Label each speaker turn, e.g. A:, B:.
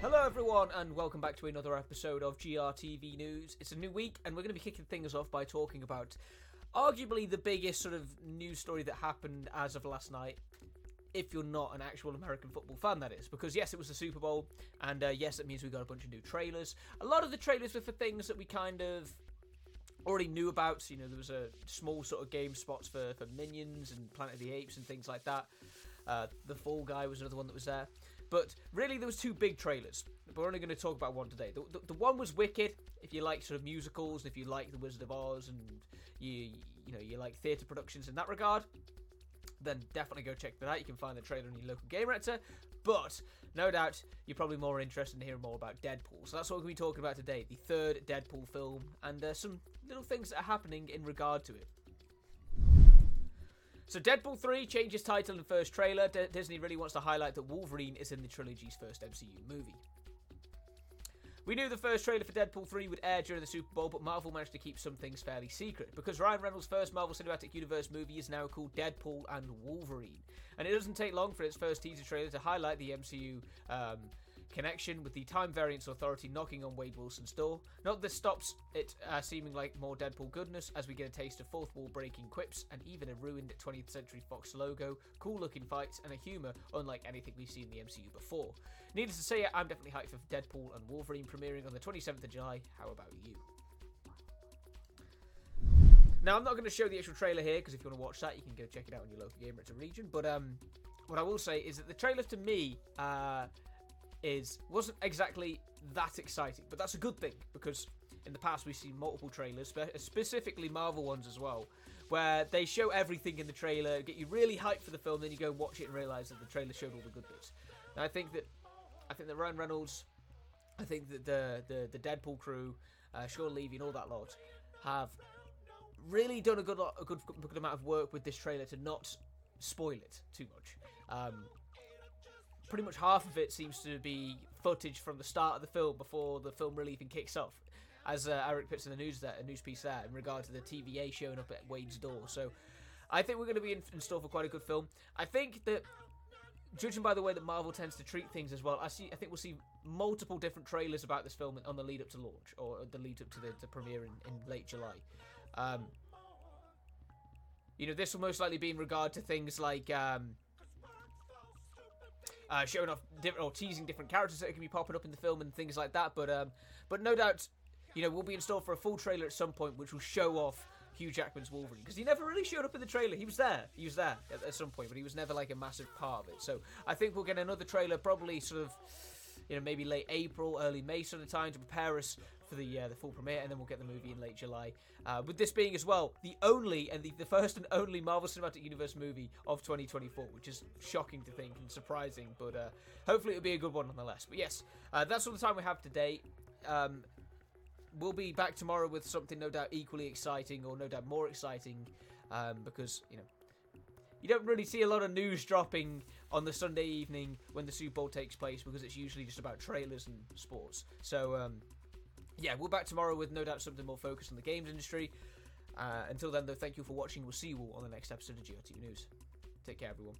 A: Hello, everyone, and welcome back to another episode of GRTV News. It's a new week, and we're going to be kicking things off by talking about arguably the biggest sort of news story that happened as of last night. If you're not an actual American football fan, that is. Because, yes, it was the Super Bowl, and uh, yes, it means we got a bunch of new trailers. A lot of the trailers were for things that we kind of already knew about. So, you know, there was a small sort of game spots for, for Minions and Planet of the Apes and things like that. Uh, the Fall Guy was another one that was there. But really, there was two big trailers. We're only going to talk about one today. The, the, the, one was Wicked. If you like sort of musicals, and if you like The Wizard of Oz, and you you know you like theatre productions in that regard, then definitely go check that out. You can find the trailer on your local Gamereactor. But no doubt you're probably more interested in hearing more about Deadpool. So that's what we're going to be talking about today: the third Deadpool film, and uh, some little things that are happening in regard to it. So Deadpool 3 changes title in first trailer. D- Disney really wants to highlight that Wolverine is in the trilogy's first MCU movie. We knew the first trailer for Deadpool 3 would air during the Super Bowl, but Marvel managed to keep some things fairly secret because Ryan Reynolds' first Marvel Cinematic Universe movie is now called Deadpool and Wolverine. And it doesn't take long for its first teaser trailer to highlight the MCU um, connection with the Time Variance Authority knocking on Wade Wilson's door. Not that this stops it uh, seeming like more Deadpool goodness as we get a taste of fourth wall breaking quips and even a ruined 20th Century Fox logo, cool looking fights, and a humour unlike anything we've seen in the MCU before. Needless to say, I'm definitely hyped for Deadpool and Wolverine premiering on the 27th of July. How about you? Now, I'm not going to show the actual trailer here because if you want to watch that, you can go check it out on your local Gamereactor region. But um, what I will say is that the trailer to me uh, is wasn't exactly that exciting, but that's a good thing because in the past we've seen multiple trailers, specifically Marvel ones as well, where they show everything in the trailer, get you really hyped for the film, then you go watch it and realize that the trailer showed all the good bits. Now I think that I think that Ryan Reynolds, I think that the the, the Deadpool crew, uh, Shawn Levy and all that lot have really done a good lot, a good, good amount of work with this trailer to not spoil it too much. Um, pretty much half of it seems to be footage from the start of the film before the film really even kicks off. As uh, Eric puts in the news there, a news piece there, in regard to the TVA showing up at Wade's door. So, I think we're going to be in, in store for quite a good film. I think that judging by the way that Marvel tends to treat things as well, I see. I think we'll see multiple different trailers about this film on the lead up to launch or the lead up to the, premiere in, in, late July. Um, you know, this will most likely be in regard to things like um, uh, showing off different or teasing different characters that can be popping up in the film and things like that. But um, but no doubt, you know, we'll be in store for a full trailer at some point, which will show off Hugh Jackman's Wolverine because he never really showed up in the trailer. He was there, he was there at, at, some point, but he was never like a massive part of it. So I think we'll get another trailer, probably sort of, you know, maybe late April, early May sort of time to prepare us for the uh, the full premiere, and then we'll get the movie in late July. Uh, with this being as well the only and the, the first and only Marvel Cinematic Universe movie of 2024, which is shocking to think and surprising, but uh, hopefully it'll be a good one nonetheless. But yes, uh, that's all the time we have today. Um, we'll be back tomorrow with something no doubt equally exciting, or no doubt more exciting, um, because you know you don't really see a lot of news dropping on the Sunday evening when the Super Bowl takes place because it's usually just about trailers and sports. So um, yeah, we're back tomorrow with no doubt something more focused on the games industry. Uh, until then, though, thank you for watching. We'll see you all on the next episode of GRT News. Take care, everyone.